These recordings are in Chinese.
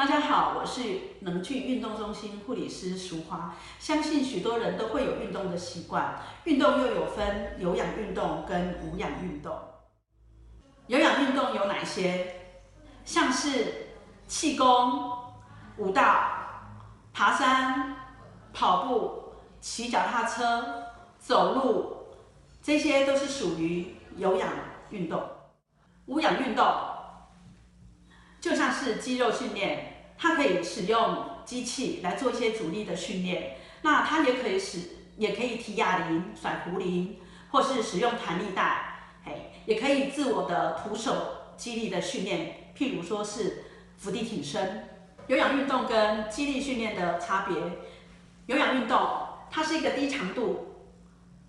大家好，我是能去运动中心护理师淑华。相信许多人都会有运动的习惯，运动又有分有氧运动跟无氧运动。有氧运动有哪些？像是气功、舞蹈、爬山、跑步、骑脚踏车、走路，这些都是属于有氧运动。无氧运动是肌肉训练，它可以使用机器来做一些阻力的训练，那它也可以使，也可以提哑铃、甩壶铃，或是使用弹力带，哎，也可以自我的徒手肌力的训练，譬如说是伏地挺身。有氧运动跟肌力训练的差别，有氧运动它是一个低强度、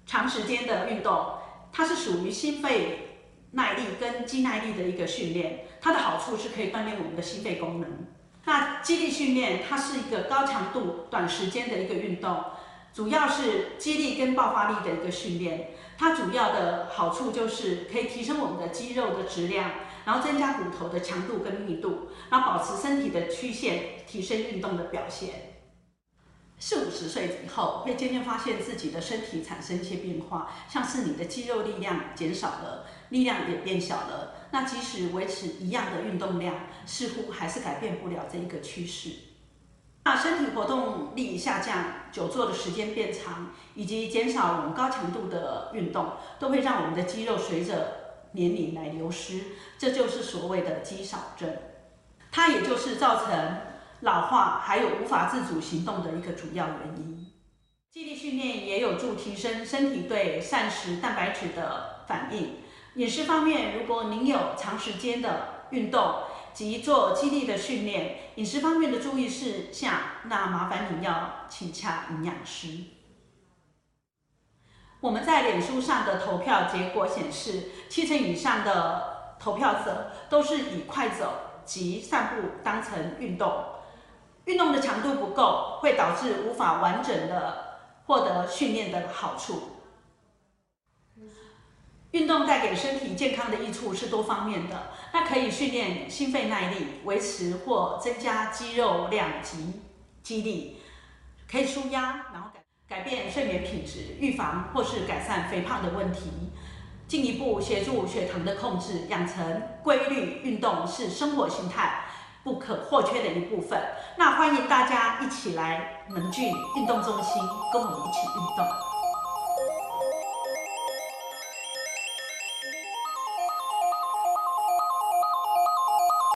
长时间的运动，它是属于心肺。耐力跟肌耐力的一个训练，它的好处是可以锻炼我们的心肺功能。那肌力训练，它是一个高强度、短时间的一个运动，主要是肌力跟爆发力的一个训练。它主要的好处就是可以提升我们的肌肉的质量，然后增加骨头的强度跟密度，然后保持身体的曲线，提升运动的表现。四五十岁以后，会渐渐发现自己的身体产生一些变化，像是你的肌肉力量减少了，力量也变小了。那即使维持一样的运动量，似乎还是改变不了这一个趋势。那身体活动力下降、久坐的时间变长，以及减少我们高强度的运动，都会让我们的肌肉随着年龄来流失，这就是所谓的肌少症。它也就是造成。老化还有无法自主行动的一个主要原因。肌力训练也有助提升身体对膳食蛋白质的反应。饮食方面，如果您有长时间的运动及做肌力的训练，饮食方面的注意事项，那麻烦您要请洽营养师。我们在脸书上的投票结果显示，七成以上的投票者都是以快走及散步当成运动。运动的强度不够，会导致无法完整的获得训练的好处。运动带给身体健康的益处是多方面的，那可以训练心肺耐力，维持或增加肌肉量及肌力，可以舒压，然后改改变睡眠品质，预防或是改善肥胖的问题，进一步协助血糖的控制，养成规律运动是生活形态。不可或缺的一部分。那欢迎大家一起来能俊运动中心，跟我们一起运动。